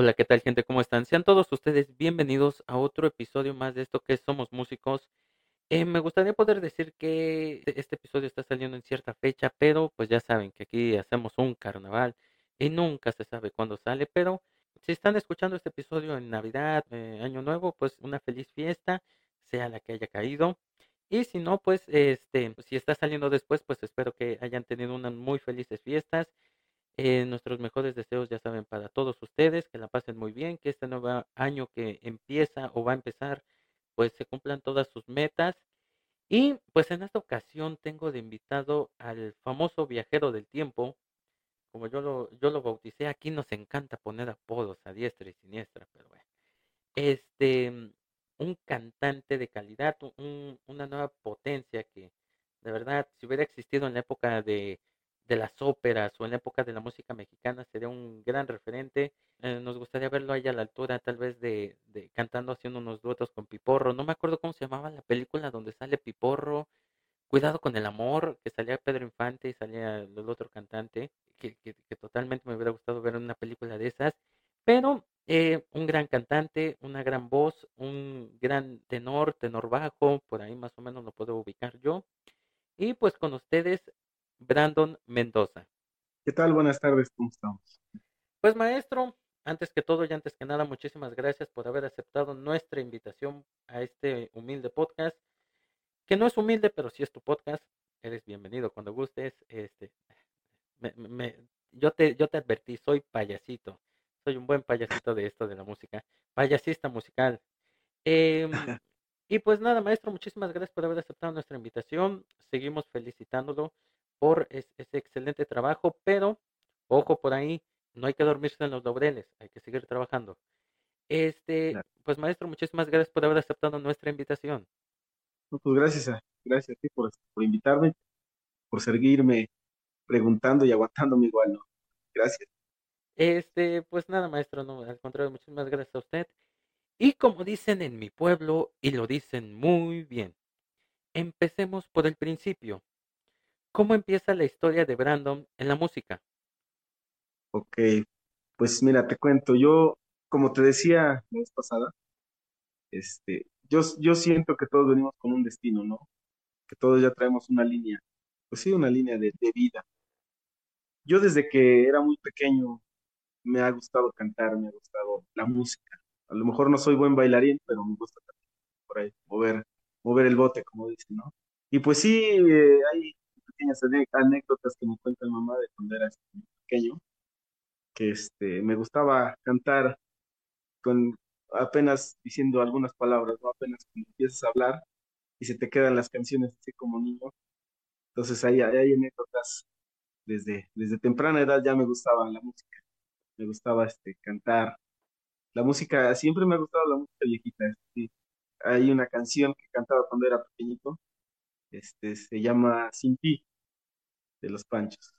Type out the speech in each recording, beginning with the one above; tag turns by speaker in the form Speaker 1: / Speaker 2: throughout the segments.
Speaker 1: Hola, ¿qué tal gente? ¿Cómo están? Sean todos ustedes bienvenidos a otro episodio más de esto que es Somos Músicos. Eh, me gustaría poder decir que este episodio está saliendo en cierta fecha, pero pues ya saben que aquí hacemos un carnaval y nunca se sabe cuándo sale, pero si están escuchando este episodio en Navidad, eh, Año Nuevo, pues una feliz fiesta, sea la que haya caído. Y si no, pues este, si está saliendo después, pues espero que hayan tenido unas muy felices fiestas eh, nuestros mejores deseos, ya saben, para todos ustedes, que la pasen muy bien, que este nuevo año que empieza o va a empezar, pues se cumplan todas sus metas. Y pues en esta ocasión tengo de invitado al famoso viajero del tiempo, como yo lo, yo lo bauticé, aquí nos encanta poner apodos a diestra y siniestra, pero bueno. Este, un cantante de calidad, un, una nueva potencia que de verdad, si hubiera existido en la época de de las óperas o en la época de la música mexicana sería un gran referente. Eh, nos gustaría verlo ahí a la altura, tal vez de, cantando, haciendo unos duetos con Piporro. No me acuerdo cómo se llamaba la película donde sale Piporro. Cuidado con el amor, que salía Pedro Infante y salía el otro cantante, que, que, totalmente me hubiera gustado ver una película de esas. Pero eh, un gran cantante, una gran voz, un gran tenor, tenor bajo, por ahí más o menos lo puedo ubicar yo. Y pues con ustedes, Brandon Mendoza.
Speaker 2: ¿Qué tal? Buenas tardes, ¿cómo estamos?
Speaker 1: Pues maestro, antes que todo y antes que nada, muchísimas gracias por haber aceptado nuestra invitación a este humilde podcast, que no es humilde, pero sí es tu podcast. Eres bienvenido cuando gustes. Este, me, yo, te, yo te advertí, soy payasito. Soy un buen payasito de esto de la música. Payasista musical. Eh, y pues nada, maestro, muchísimas gracias por haber aceptado nuestra invitación. Seguimos felicitándolo por ese excelente trabajo, pero ojo por ahí, no hay que dormirse en los laureles, hay que seguir trabajando. Este, pues maestro, muchísimas gracias por haber aceptado nuestra invitación.
Speaker 2: pues gracias a, gracias a ti por, por invitarme, por seguirme preguntando y aguantándome igual, ¿no? Gracias.
Speaker 1: Este, pues nada, maestro, no, al contrario, muchísimas gracias a usted. Y como dicen en mi pueblo, y lo dicen muy bien, empecemos por el principio. ¿Cómo empieza la historia de Brandon en la música?
Speaker 2: Ok, pues mira, te cuento, yo, como te decía la vez pasada, este, yo, yo siento que todos venimos con un destino, ¿no? Que todos ya traemos una línea, pues sí, una línea de, de vida. Yo desde que era muy pequeño me ha gustado cantar, me ha gustado la música. A lo mejor no soy buen bailarín, pero me gusta por ahí mover, mover el bote, como dicen, ¿no? Y pues sí, eh, hay pequeñas anécdotas que me cuenta mi mamá de cuando era pequeño, que este, me gustaba cantar con apenas diciendo algunas palabras, ¿no? apenas cuando empiezas a hablar y se te quedan las canciones así como niño. Entonces ahí, hay anécdotas. Desde, desde temprana edad ya me gustaba la música, me gustaba este, cantar. La música, siempre me ha gustado la música viejita. Hay una canción que cantaba cuando era pequeñito, este, se llama Sin ti, de los Panchos.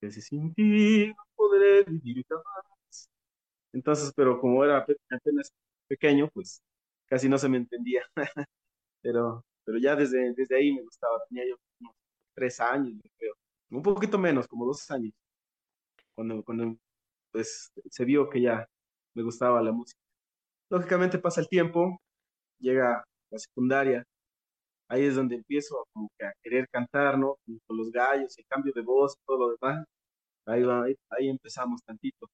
Speaker 2: Que sin ti no podré vivir jamás. Entonces, pero como era apenas pequeño, pues casi no se me entendía. pero, pero ya desde, desde ahí me gustaba. Tenía yo unos tres años, creo. Un poquito menos, como dos años. Cuando, cuando pues se vio que ya me gustaba la música. Lógicamente pasa el tiempo, llega la secundaria, ahí es donde empiezo a querer cantar, ¿no? Con los gallos, el cambio de voz todo lo demás. Ahí, va, ahí, empezamos tantito.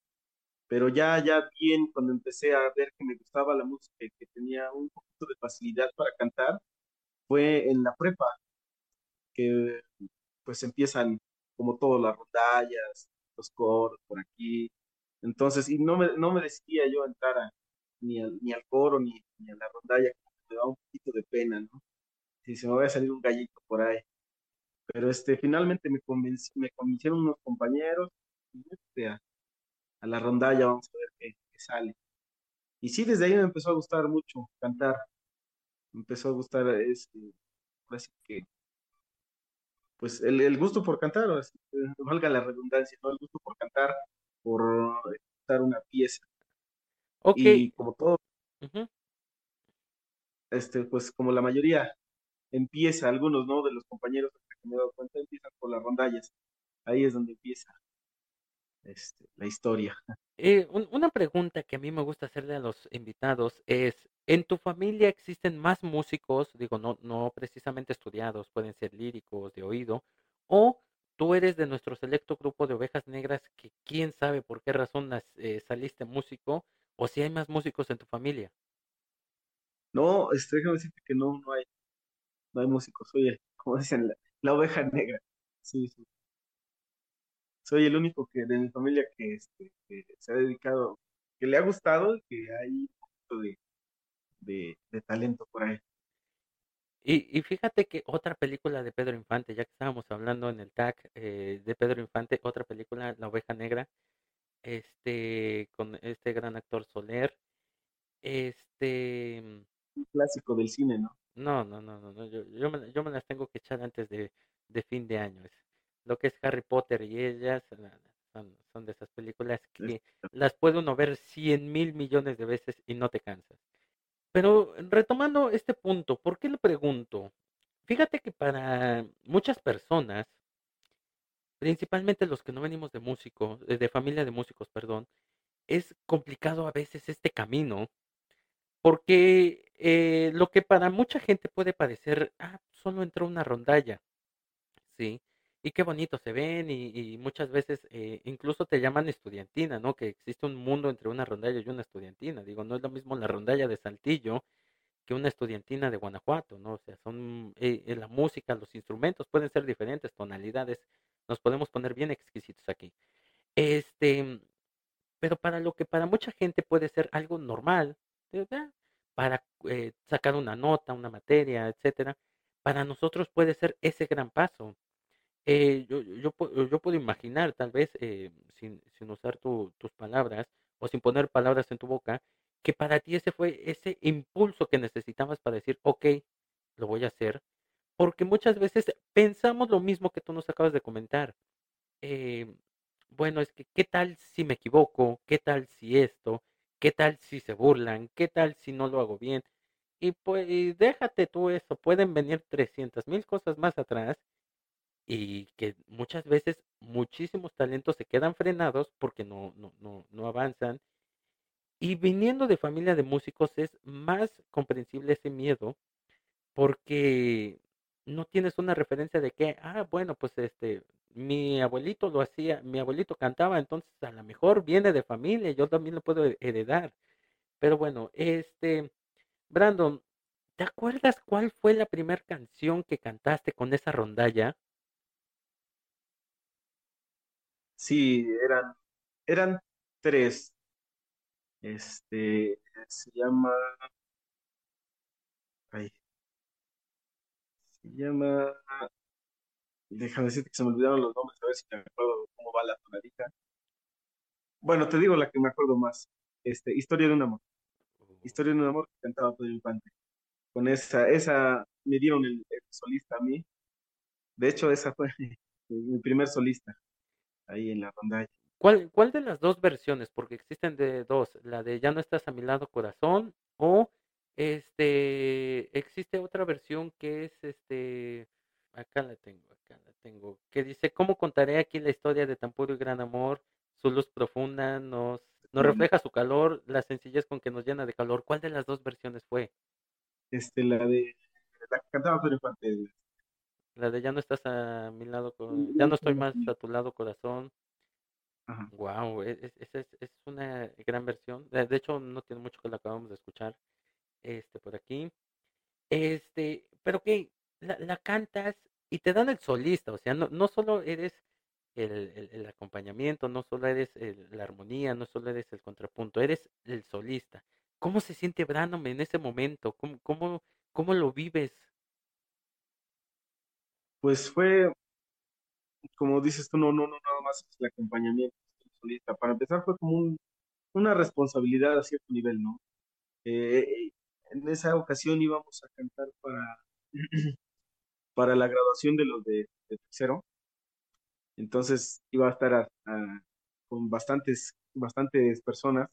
Speaker 2: Pero ya, ya bien, cuando empecé a ver que me gustaba la música y que tenía un poquito de facilidad para cantar, fue en la prepa, que pues empiezan como todo, las rondallas, los coros por aquí. Entonces, y no me, no me decidía yo entrar ni, al, ni al coro ni, ni a la rondalla, me daba un poquito de pena, ¿no? Si se me va a salir un gallito por ahí. Pero este, finalmente me, me convencieron unos compañeros este, a, la rondalla, vamos a ver qué, sale. Y sí, desde ahí me empezó a gustar mucho cantar. Me empezó a gustar, este, así que, pues el, el gusto por cantar, valga la redundancia, ¿no? El gusto por cantar, por estar una pieza. Y como todo, este, pues como la mayoría empieza, algunos, ¿no? De los compañeros que me he dado cuenta, empiezan por las rondallas. Ahí es donde empieza. este, la historia.
Speaker 1: Eh, un- una pregunta que a mí me gusta hacerle a los invitados es, ¿en tu familia existen más músicos? Digo, no, no precisamente estudiados, pueden ser líricos, de oído, o tú eres de nuestro selecto grupo de ovejas negras que quién sabe por qué razón eh, saliste músico, o si hay más músicos en tu familia.
Speaker 2: No, este, déjame decirte que no, no hay, no hay músicos, soy el, como dicen, la, la oveja negra. Sí, sí. Soy el único que de mi familia que, este, que se ha dedicado, que le ha gustado y que hay un poquito de, de, de talento por ahí.
Speaker 1: Y, y fíjate que otra película de Pedro Infante, ya que estábamos hablando en el tag eh, de Pedro Infante, otra película, La Oveja Negra, este, con este gran actor Soler, este,
Speaker 2: Un clásico del cine, ¿no?
Speaker 1: No, no, no, no, no, yo, yo me, yo me las tengo que echar antes de, de fin de año. Es, lo que es Harry Potter y ellas la- son, son de esas películas que las puede uno ver cien mil millones de veces y no te cansas. Pero retomando este punto, ¿por qué le pregunto? Fíjate que para muchas personas, principalmente los que no venimos de músicos, eh, de familia de músicos, perdón, es complicado a veces este camino, porque eh, lo que para mucha gente puede parecer, ah, solo entró una rondalla, ¿sí? Y qué bonito se ven y, y muchas veces eh, incluso te llaman estudiantina, ¿no? Que existe un mundo entre una rondalla y una estudiantina. Digo, no es lo mismo la rondalla de Saltillo que una estudiantina de Guanajuato, ¿no? O sea, son eh, eh, la música, los instrumentos pueden ser diferentes, tonalidades, nos podemos poner bien exquisitos aquí. Este, pero para lo que para mucha gente puede ser algo normal, para eh, sacar una nota, una materia, etcétera, para nosotros puede ser ese gran paso. Eh, yo, yo, yo puedo imaginar, tal vez, eh, sin, sin usar tu- tus palabras o sin poner palabras en tu boca, que para ti ese fue ese impulso que necesitabas para decir, ok, lo voy a hacer, porque muchas veces pensamos lo mismo que tú nos acabas de comentar. Bueno, es que, ¿qué tal si me equivoco? ¿Qué tal si esto? ¿Qué tal si se burlan? ¿Qué tal si no lo hago bien? Y pues, déjate tú eso, pueden venir trescientas mil cosas más atrás y que muchas veces muchísimos talentos se quedan frenados porque no, no, no, no avanzan. Y viniendo de familia de músicos es más comprensible ese miedo porque no tienes una referencia de que, ah, bueno, pues este, mi abuelito lo hacía, mi abuelito cantaba, entonces a lo mejor viene de familia, yo también lo puedo he- heredar. Pero bueno, este, Brandon, ¿te acuerdas cuál fue la primera canción que cantaste con esa rondalla?
Speaker 2: Sí, eran, eran tres. Este, se llama, ay, se llama, déjame decirte que se me olvidaron los nombres, a ver si me acuerdo cómo va la tonadita. Bueno, te digo la que me acuerdo más. Este, Historia de un amor. Historia de un amor que cantaba Pedro Infante. Con esa, esa me dieron el, el solista a mí. De hecho, esa fue mi primer solista ahí en la rondalla.
Speaker 1: ¿Cuál, cuál de las dos versiones? Porque existen de dos, la de Ya no estás a mi lado, corazón, o este, existe otra versión que es este, acá la tengo, acá la tengo, que dice, ¿cómo contaré aquí la historia de tan puro y gran amor? Su luz profunda nos, nos refleja su calor, la sencillez con que nos llena de calor. ¿Cuál de las dos versiones fue?
Speaker 2: Este, la de la que cantaba Pedro Infante.
Speaker 1: La de Ya no estás a mi lado, ya no estoy más a tu lado, corazón.
Speaker 2: Ajá.
Speaker 1: Wow, es, es, es, es una gran versión. De, de hecho, no tiene mucho que la acabamos de escuchar este por aquí. Este, pero que la, la cantas y te dan el solista, o sea, no, no solo eres el, el, el acompañamiento, no solo eres el- la armonía, no solo eres el contrapunto, eres el solista. ¿Cómo se siente Brandon en ese momento? ¿Cómo, cómo, cómo lo vives?
Speaker 2: Pues fue, como dices tú, no, no, no, nada más es el acompañamiento del solista. Para empezar fue como un- una responsabilidad a cierto nivel, ¿no? Eh, en esa ocasión íbamos a cantar para, para la graduación de los de, tercero, entonces iba a estar a- con bastantes, bastantes personas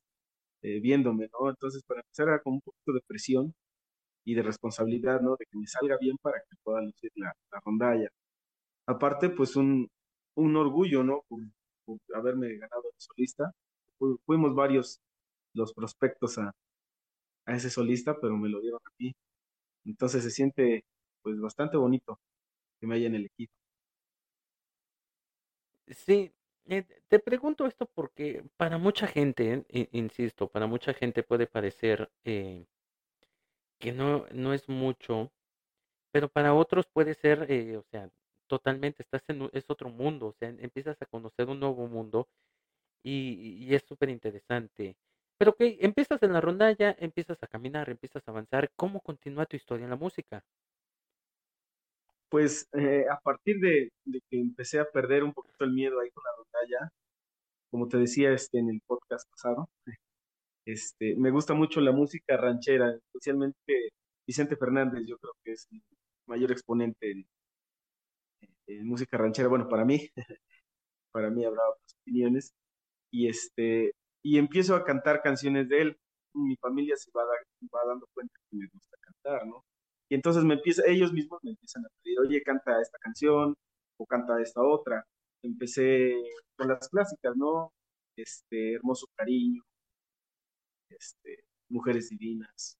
Speaker 2: eh, viéndome, ¿no? Entonces para empezar era con un poquito de presión y de responsabilidad, ¿no? De que me salga bien para que pueda lucir la, la rondalla. Aparte, pues un, un orgullo, ¿no? Por, por haberme ganado el solista. fuimos varios los prospectos a, a ese solista, pero me lo dieron a mí. Entonces se siente pues bastante bonito que me hayan elegido.
Speaker 1: Sí, eh, te pregunto esto porque para mucha gente, insisto, para mucha gente puede parecer eh, que no, no es mucho, pero para otros puede ser, eh, o sea, totalmente, estás en, es otro mundo, o sea, empiezas a conocer un nuevo mundo y, y es súper interesante. Pero que empiezas en la rondalla, empiezas a caminar, empiezas a avanzar. ¿Cómo continúa tu historia en la música?
Speaker 2: Pues eh, a partir de, que empecé a perder un poquito el miedo ahí con la rondalla, como te decía este, en el podcast pasado, este, me gusta mucho la música ranchera, especialmente Vicente Fernández, yo creo que es el mayor exponente en, música ranchera, bueno, para mí, para mí habrá otras opiniones, y este, y empiezo a cantar canciones de él. Mi familia se va, va dando cuenta que me gusta cantar, ¿no? Y entonces me empieza, ellos mismos me empiezan a pedir, oye, canta esta canción o canta esta otra. Empecé con las clásicas, ¿no? Este, Hermoso Cariño, este, Mujeres Divinas.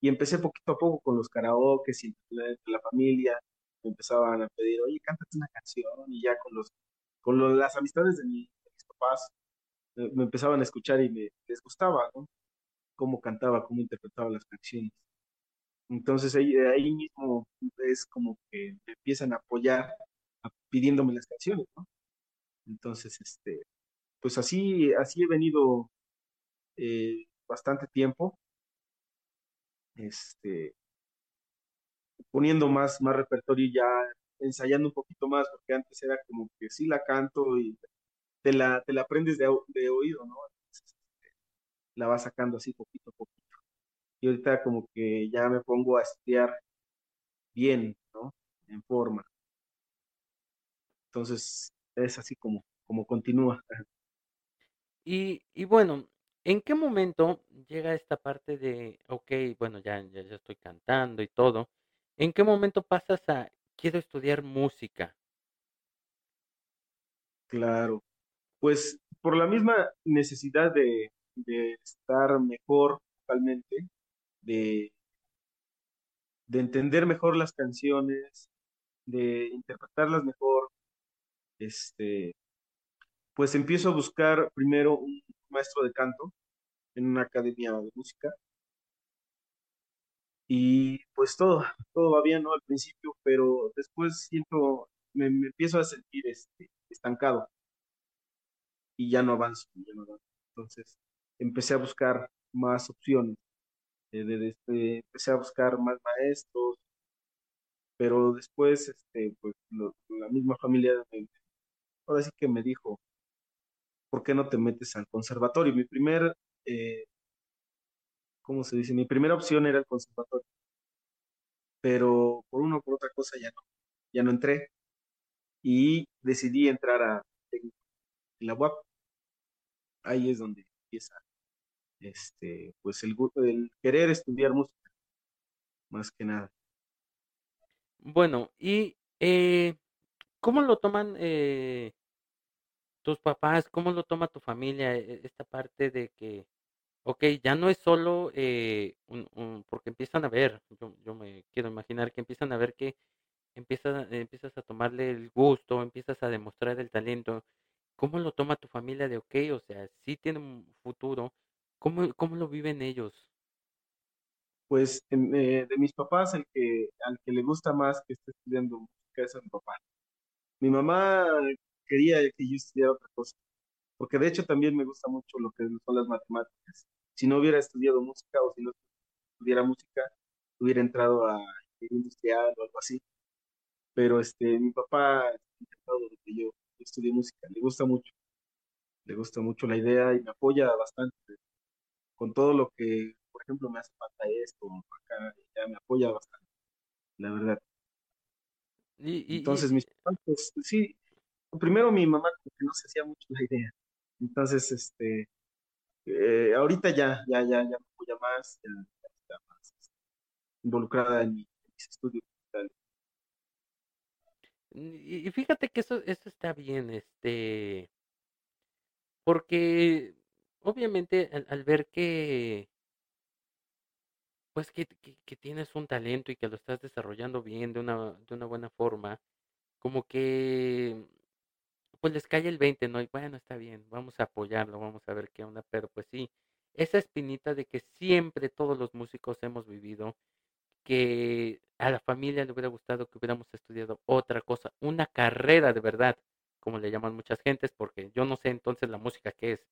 Speaker 2: Y empecé poquito a poco con los karaoke y entre la familia. Me empezaban a pedir, oye, cántate una canción. Y ya con los con las amistades de, mi, de mis papás, me empezaban a escuchar y me, les gustaba, ¿no? Cómo cantaba, cómo interpretaba las canciones. Entonces ahí, ahí mismo es como que me empiezan a apoyar pidiéndome las canciones, ¿no? Entonces, este, pues así, así he venido eh, bastante tiempo, este, poniendo más, más repertorio y ya ensayando un poquito más, porque antes era como que sí la canto y te la, te la aprendes de, de oído, ¿no? Entonces, este, la vas sacando así poquito a poquito. Y ahorita como que ya me pongo a estudiar bien, ¿no? En forma. Entonces, es así como, como continúa.
Speaker 1: Y, y bueno, ¿en qué momento llega esta parte de, ok, bueno, ya, ya, ya estoy cantando y todo? ¿En qué momento pasas a, quiero estudiar música?
Speaker 2: Claro, pues por la misma necesidad de, estar mejor totalmente, de, de entender mejor las canciones, de interpretarlas mejor, este, pues empiezo a buscar primero un maestro de canto en una academia de música. Y pues todo, todo va bien, ¿no? Al principio, pero después siento, me, empiezo a sentir este, estancado y ya no avanzo, ya no avanzo. Entonces empecé a buscar más opciones, eh, de, empecé a buscar más maestros, pero después, este, pues la misma familia, ahora sí que me dijo, ¿por qué no te metes al conservatorio? Mi primer, eh, ¿cómo se dice? Mi primera opción era el conservatorio, pero por una o por otra cosa ya no, ya no entré y decidí entrar a la UAP ahí es donde empieza este, pues el, el querer estudiar música, más que nada.
Speaker 1: Bueno, y eh, ¿cómo lo toman eh, tus papás? ¿Cómo lo toma tu familia e, esta parte de que, ok, ya no es solo eh, un, porque empiezan a ver, yo, yo me quiero imaginar que empiezan a ver que empiezas, empiezas a tomarle el gusto, empiezas a demostrar el talento, ¿Cómo lo toma tu familia de, ok, o sea, sí tiene un futuro? ¿Cómo, cómo lo viven ellos?
Speaker 2: Pues eh, de mis papás, el que, al que le gusta más que esté estudiando música es a mi papá. Mi mamá quería que yo estudiara otra cosa, porque de hecho también me gusta mucho lo que son las matemáticas. Si no hubiera estudiado música o si no estudiara música, hubiera entrado a industrial o algo así. Pero este, mi papá ha intentado de que yo estudié música, le gusta mucho, le gusta mucho la idea y me apoya bastante con todo lo que, por ejemplo, me hace falta esto, acá, ya me apoya bastante, la verdad. Entonces, mis papás, pues sí, primero mi mamá como que no se hacía mucho la idea. Entonces, este, eh, ahorita ya, ya, ya, ya me apoya más, ya, está más este, involucrada en, mis estudios
Speaker 1: y fíjate que eso, eso está bien, este, porque obviamente al, ver que, pues que, que, que tienes un talento y que lo estás desarrollando bien de una, de una buena forma, como que pues les cae el 20, ¿no? Y bueno, está bien, vamos a apoyarlo, vamos a ver qué onda, pero pues sí, esa espinita de que siempre todos los músicos hemos vivido, que a la familia le hubiera gustado que hubiéramos estudiado otra cosa, una carrera de verdad, como le llaman muchas gentes, porque yo no sé entonces la música qué es.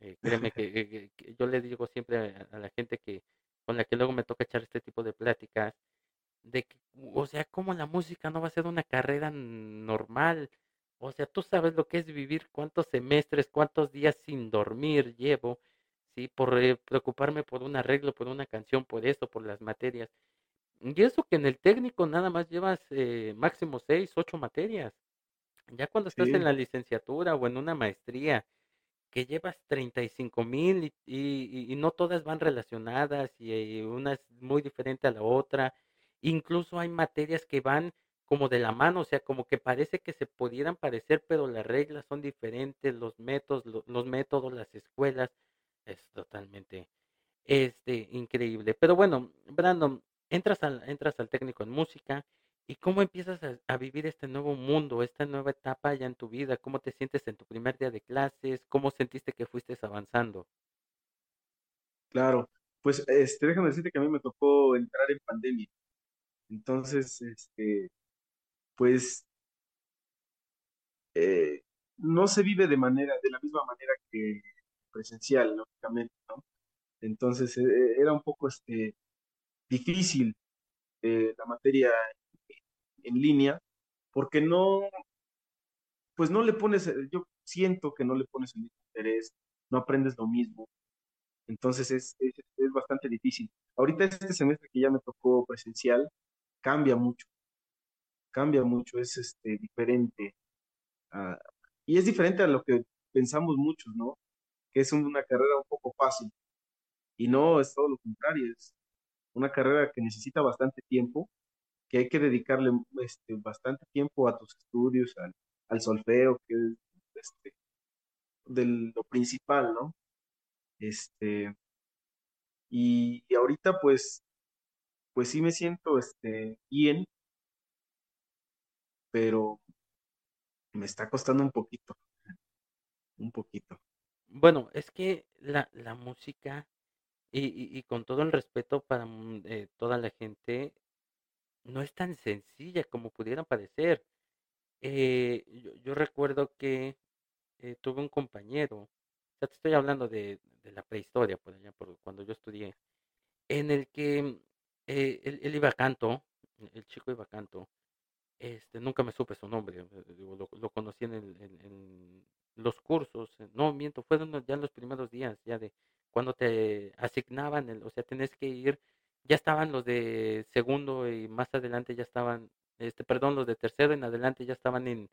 Speaker 1: Eh, créeme que, que- que yo le digo siempre a, a la gente que con la que luego me toca echar este tipo de pláticas, de que, o sea, como la música no va a ser una carrera normal. O sea, tú sabes lo que es vivir cuántos semestres, cuántos días sin dormir llevo, sí, por eh, preocuparme por un arreglo, por una canción, por esto, por las materias. Y eso que en el técnico nada más llevas eh, máximo seis, ocho materias. Ya cuando estás en la licenciatura o en una maestría, que llevas treinta y cinco mil y, y, y no todas van relacionadas y, una es muy diferente a la otra. Incluso hay materias que van como de la mano, o sea, como que parece que se pudieran parecer, pero las reglas son diferentes, los métodos, lo- los métodos, las escuelas, es totalmente este, increíble. Pero bueno, Brandon, entras al, entras al técnico en música y cómo empiezas a, vivir este nuevo mundo, esta nueva etapa ya en tu vida, cómo te sientes en tu primer día de clases, cómo sentiste que fuiste avanzando.
Speaker 2: claro. Pues este, déjame decirte que a mí me tocó entrar en pandemia. Entonces, este, pues eh, no se vive de manera, de la misma manera que presencial, lógicamente, ¿no? Entonces eh, era un poco este, difícil eh, la materia en línea, porque no, pues no le pones, eh, yo siento que no le pones el mismo interés, no aprendes lo mismo, entonces es, es, es bastante difícil. Ahorita este semestre que ya me tocó presencial, cambia mucho, cambia mucho, es este, diferente, y es diferente a lo que pensamos muchos, ¿no? Que es una carrera un poco fácil, y no es todo lo contrario, es una carrera que necesita bastante tiempo, que hay que dedicarle este, bastante tiempo a tus estudios, al, solfeo, que es este, de lo principal, ¿no? Este, y, ahorita pues, pues sí me siento este, bien, pero me está costando un poquito, un poquito.
Speaker 1: Bueno, es que la, la música, y con todo el respeto para mm, eh, toda la gente, no es tan sencilla como pudiera parecer. Eh, yo, yo recuerdo que eh, tuve un compañero, sea, te estoy hablando de, de la prehistoria, por allá, por cuando yo estudié, en el que eh, él, iba a canto, el chico iba a canto, este, nunca me supe su nombre, lo, conocí en, el- en- en los cursos, eh, no miento, fueron ya los primeros días, ya de cuando te asignaban, el, o sea, tenés que ir, ya estaban los de segundo y más adelante ya estaban, este, perdón, los de tercero en adelante ya estaban en,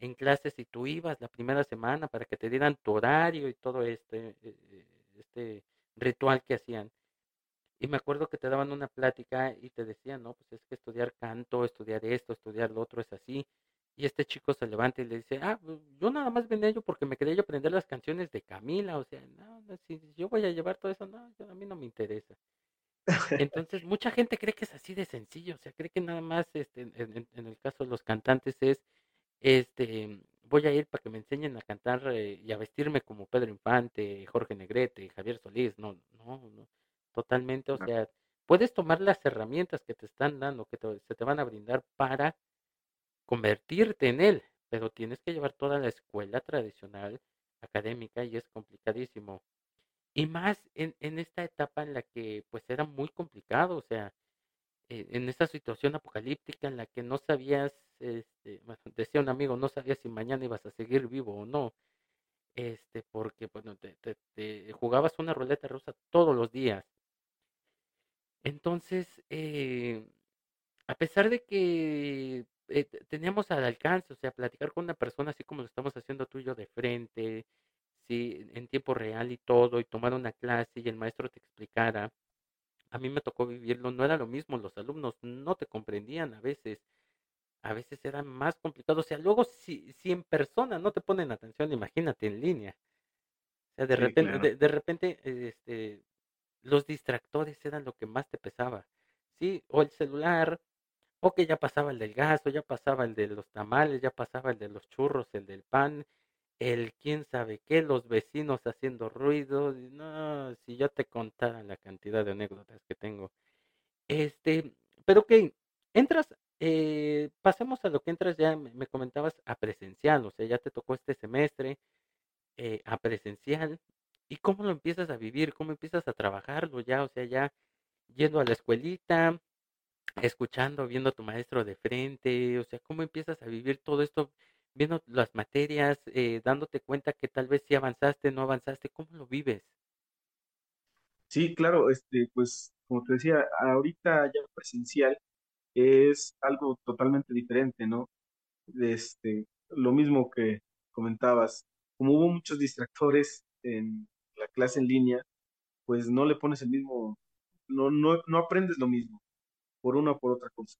Speaker 1: en clases y tú ibas la primera semana para que te dieran tu horario y todo este, eh, eh, este ritual que hacían. Y me acuerdo que te daban una plática y te decían, no, pues es que estudiar canto, estudiar esto, estudiar lo otro es así. Y este chico se levanta y le dice, ah, pues, yo nada más vine yo porque me quería yo aprender las canciones de Camila, o sea, no, no, si yo voy a llevar todo eso, no, yo- a mí no me interesa. Entonces, mucha gente cree que es así de sencillo, o sea, cree que nada más, este, en, en- en el caso de los cantantes es, este, voy a ir para que me enseñen a cantar eh, y a vestirme como Pedro Infante, Jorge Negrete, Javier Solís, no, no, no, totalmente, o sea, puedes tomar las herramientas que te están dando, que te- se te van a brindar para convertirte en él, pero tienes que llevar toda la escuela tradicional académica y es complicadísimo. Y más en, esta etapa en la que pues era muy complicado, o sea, eh, en esta situación apocalíptica en la que no sabías, este, decía un amigo, no sabías si mañana ibas a seguir vivo o no, este, porque bueno, te, jugabas una ruleta rusa todos los días. Entonces, eh, a pesar de que eh, te- teníamos al alcance, o sea, platicar con una persona así como lo estamos haciendo tú y yo de frente, sí, en tiempo real y todo, y tomar una clase y el maestro te explicara, a mí me tocó vivirlo, no era lo mismo, los alumnos no te comprendían a veces, a veces era más complicado, o sea, luego si, si en persona no te ponen atención, imagínate en línea. sea, de
Speaker 2: Sí,
Speaker 1: repente,
Speaker 2: claro.
Speaker 1: de, de repente, este, los distractores eran lo que más te pesaba, ¿sí? O el celular, o que ya pasaba el del gas, o ya pasaba el de los tamales, ya pasaba el de los churros, el del pan, el quién sabe qué, los vecinos haciendo ruido. No, si yo te contara la cantidad de anécdotas que tengo. Este, pero ok, entras, eh, pasemos a lo que entras ya, me, me comentabas a presencial, o sea, ya te tocó este semestre eh, a presencial. ¿Y cómo lo empiezas a vivir? ¿Cómo empiezas a trabajarlo ya? O sea, ya yendo a la escuelita, escuchando, viendo a tu maestro de frente, o sea, ¿cómo empiezas a vivir todo esto, viendo las materias, eh, dándote cuenta que tal vez sí avanzaste, no avanzaste? ¿Cómo lo vives?
Speaker 2: Sí, claro, este, pues como te decía, ahorita ya presencial es algo totalmente diferente, ¿no? Este, lo mismo que comentabas, como hubo muchos distractores en la clase en línea, pues no le pones el mismo, no, no, no aprendes lo mismo por una o por otra cosa.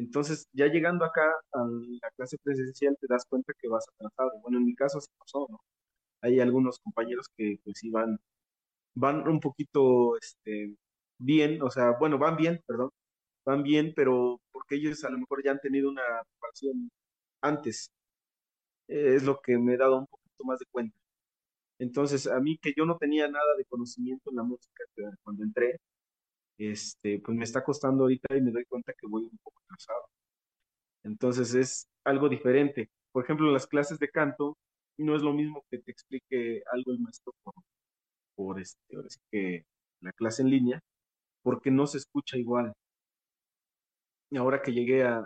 Speaker 2: Entonces, ya llegando acá a la clase presencial, te das cuenta que vas atrasado. Bueno, en mi caso así pasó, ¿no? Hay algunos compañeros que pues iban, van un poquito, este, bien, o sea, bueno, van bien, perdón, van bien, pero porque ellos a lo mejor ya han tenido una preparación antes, es lo que me he dado un poquito más de cuenta. Entonces, a mí que yo no tenía nada de conocimiento en la música cuando entré, este, pues me está costando ahorita y me doy cuenta que voy un poco atrasado. Entonces es algo diferente. Por ejemplo, las clases de canto no es lo mismo que te explique algo el maestro por, este, que la clase en línea, porque no se escucha igual. Y ahora que llegué a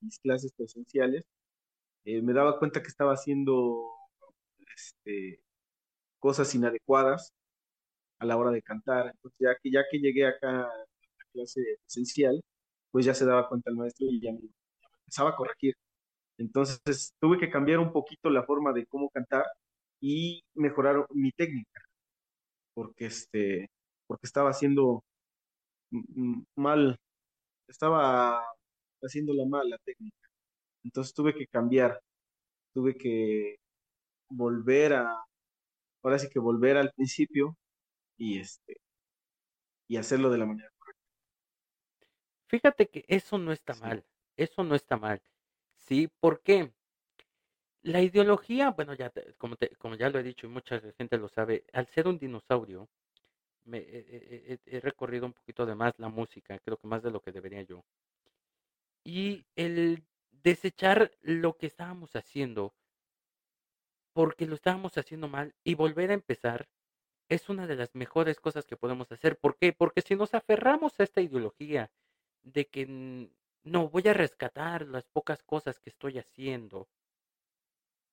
Speaker 2: mis clases presenciales, eh, me daba cuenta que estaba haciendo este, cosas inadecuadas a la hora de cantar. Entonces, ya que, ya que llegué acá a la clase presencial, pues ya se daba cuenta el maestro y ya me, empezaba a corregir. Entonces, tuve que cambiar un poquito la forma de cómo cantar y mejorar mi técnica, porque este, porque estaba haciendo mal, estaba haciéndola mal la técnica. Entonces tuve que cambiar, tuve que volver a, ahora sí que volver al principio y este, y hacerlo de la manera correcta.
Speaker 1: Fíjate que eso no está
Speaker 2: Sí,
Speaker 1: mal, eso no está mal. ¿Sí? ¿Por qué? La ideología, bueno, ya te- como, te- como ya lo he dicho y mucha gente lo sabe, al ser un dinosaurio, me, he, he- he- he recorrido un poquito de más la música, creo que más de lo que debería yo. Y el desechar lo que estábamos haciendo, porque lo estábamos haciendo mal, y volver a empezar, es una de las mejores cosas que podemos hacer. ¿Por qué? Porque si nos aferramos a esta ideología de que no voy a rescatar las pocas cosas que estoy haciendo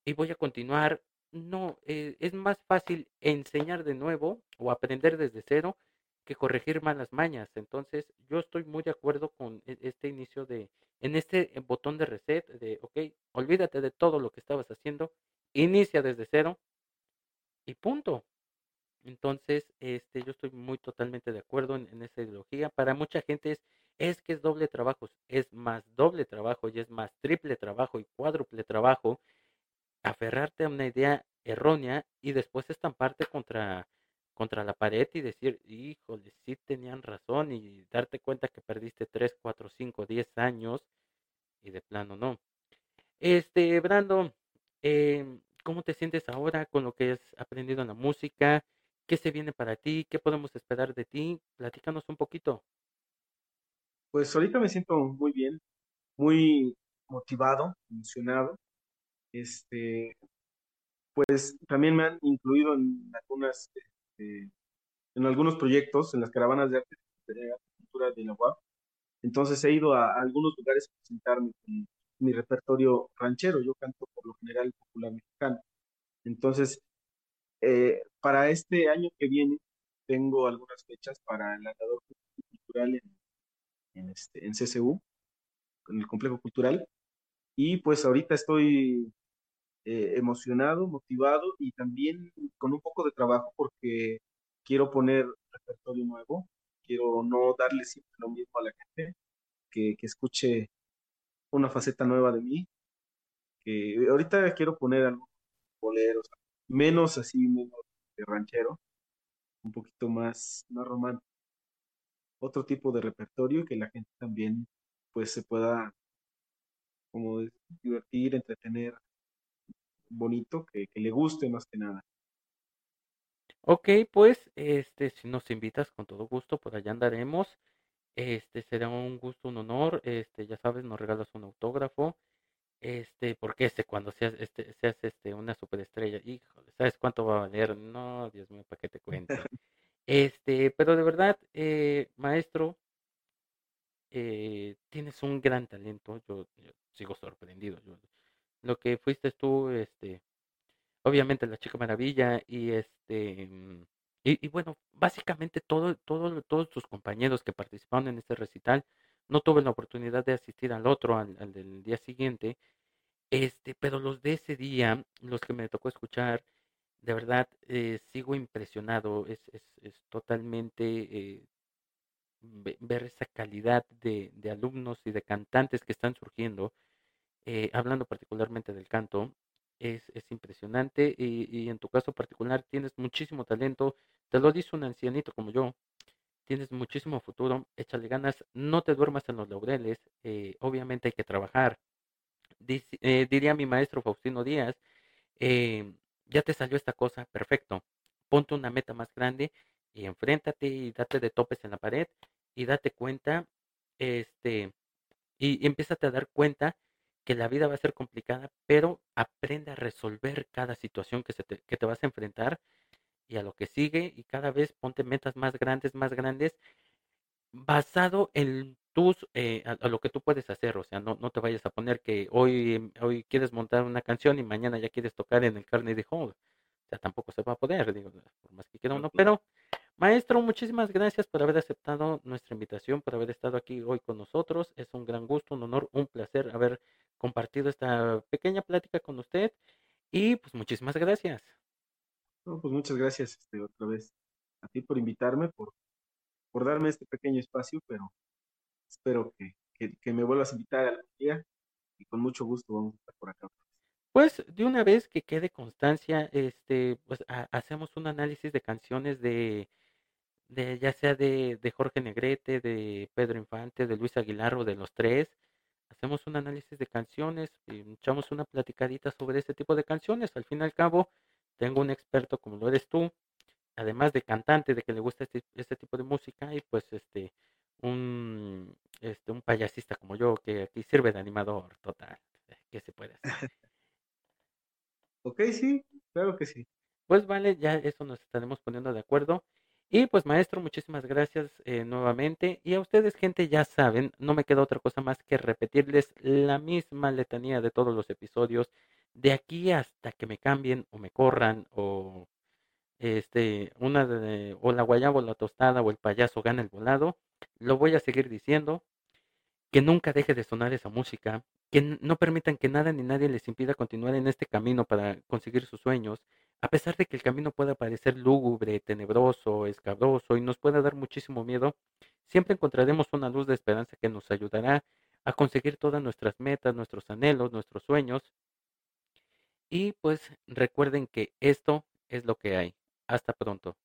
Speaker 1: y voy a continuar, no, eh, es más fácil enseñar de nuevo o aprender desde cero que corregir malas mañas. Entonces, yo estoy muy de acuerdo con e- este inicio de, en este eh, botón de reset, de, ok, olvídate de todo lo que estabas haciendo, inicia desde cero y punto. Entonces, este, yo estoy muy totalmente de acuerdo en, esa ideología. Para mucha gente es, es que es doble trabajo, es más doble trabajo y es más triple trabajo y cuádruple trabajo aferrarte a una idea errónea y después estamparte contra, contra la pared y decir, híjole, sí tenían razón y darte cuenta que perdiste 3 4 5 10 años y de plano no. Este, Brando, em, ¿cómo te sientes ahora con lo que has aprendido en la música? ¿Qué se viene para ti? ¿Qué podemos esperar de ti? Platícanos un poquito.
Speaker 2: pues ahorita me siento muy bien, muy motivado, emocionado. Este, pues también me han incluido en algunas, este, en algunos proyectos, en las caravanas de arte de cultura de la UAP. Entonces he ido a, algunos lugares a presentarme con mi repertorio ranchero. Yo canto por lo general popular mexicano. Entonces, eh, para este año que viene, tengo algunas fechas para el andador cultural en, en, este, en CCU, en el complejo cultural. Y pues ahorita estoy eh, emocionado, motivado y también con un poco de trabajo porque quiero poner repertorio nuevo, quiero no darle siempre lo mismo a la gente, que, que escuche una faceta nueva de mí, que ahorita quiero poner algunos boleros, menos así, menos ranchero, un poquito más, más romántico, otro tipo de repertorio que la gente también pues se pueda como divertir, entretener, bonito, que, que le guste más que nada.
Speaker 1: Ok, pues, este, si nos invitas con todo gusto, por allá andaremos. Este, será un gusto, un honor. Este, ya sabes, nos regalas un autógrafo. Este, porque este, cuando seas, este, seas este, una superestrella, híjole, ¿sabes cuánto va a valer? No, Dios mío, ¿para qué te cuento? Este, pero de verdad, eh, maestro, eh, tienes un gran talento. Yo, yo sigo sorprendido. Yo- lo que fuiste tú, este, obviamente la Chica Maravilla y este mm, y, y bueno, básicamente todo, todo, todos tus compañeros que participaron en este recital, no tuve la oportunidad de asistir al otro, al, del día siguiente, este, pero los de ese día, los que me tocó escuchar, de verdad eh, sigo impresionado, es, es, es totalmente eh, ve- ver esa calidad de, de alumnos y de cantantes que están surgiendo eh, hablando particularmente del canto, es, es impresionante y, y en tu caso particular tienes muchísimo talento, te lo dice un ancianito como yo, tienes muchísimo futuro, échale ganas, no te duermas en los laureles, eh, obviamente hay que trabajar. Eh, diría mi maestro Faustino Díaz, eh, ya te salió esta cosa, perfecto, ponte una meta más grande y enfréntate y date de topes en la pared y date cuenta, este, y, y empiézate a dar cuenta que la vida va a ser complicada, pero aprende a resolver cada situación que, se te, que te vas a enfrentar y a lo que sigue y cada vez ponte metas más grandes, más grandes, basado en tus, eh, a, a lo que tú puedes hacer, o sea, no, no te vayas a poner que hoy, em, hoy quieres montar una canción y mañana ya quieres tocar en el Carnegie Hall, o sea, tampoco se va a poder, digo, por más que quiera
Speaker 2: No,
Speaker 1: uno, pero Maestro, muchísimas gracias por haber aceptado nuestra invitación, por haber estado aquí hoy con nosotros. Es un gran gusto, un honor, un placer haber compartido esta pequeña plática con usted. Y pues muchísimas gracias.
Speaker 2: Pues muchas gracias este, otra vez a ti por invitarme, por, por darme este pequeño espacio, pero espero que, que, me vuelvas a invitar algún día y con mucho gusto vamos a estar por acá.
Speaker 1: Pues de una vez que quede constancia, este, pues ha- hacemos un análisis de canciones de, de ya sea de, de Jorge Negrete, de Pedro Infante, de Luis Aguilar o de los tres. Hacemos un análisis de canciones y echamos una platicadita sobre ese tipo de canciones. Al fin y al cabo, tengo un experto como lo eres tú, además de cantante, de que le gusta este, este tipo de música, y pues este, un, este, un payasista como yo, que aquí sirve de animador total. ¿Qué se puede hacer?
Speaker 2: Ok, sí, claro que sí.
Speaker 1: Pues vale, ya eso nos estaremos poniendo de acuerdo. Y pues maestro, muchísimas gracias eh, nuevamente. Y a ustedes, gente, ya saben, no me queda otra cosa más que repetirles la misma letanía de todos los episodios. De aquí hasta que me cambien o me corran o este, una de, o la guayaba o la tostada o el payaso gana el volado, lo voy a seguir diciendo que nunca deje de sonar esa música, que no permitan que nada ni nadie les impida continuar en este camino para conseguir sus sueños, a pesar de que el camino pueda parecer lúgubre, tenebroso, escabroso y nos pueda dar muchísimo miedo, siempre encontraremos una luz de esperanza que nos ayudará a conseguir todas nuestras metas, nuestros anhelos, nuestros sueños. Y pues recuerden que esto es lo que hay. Hasta pronto.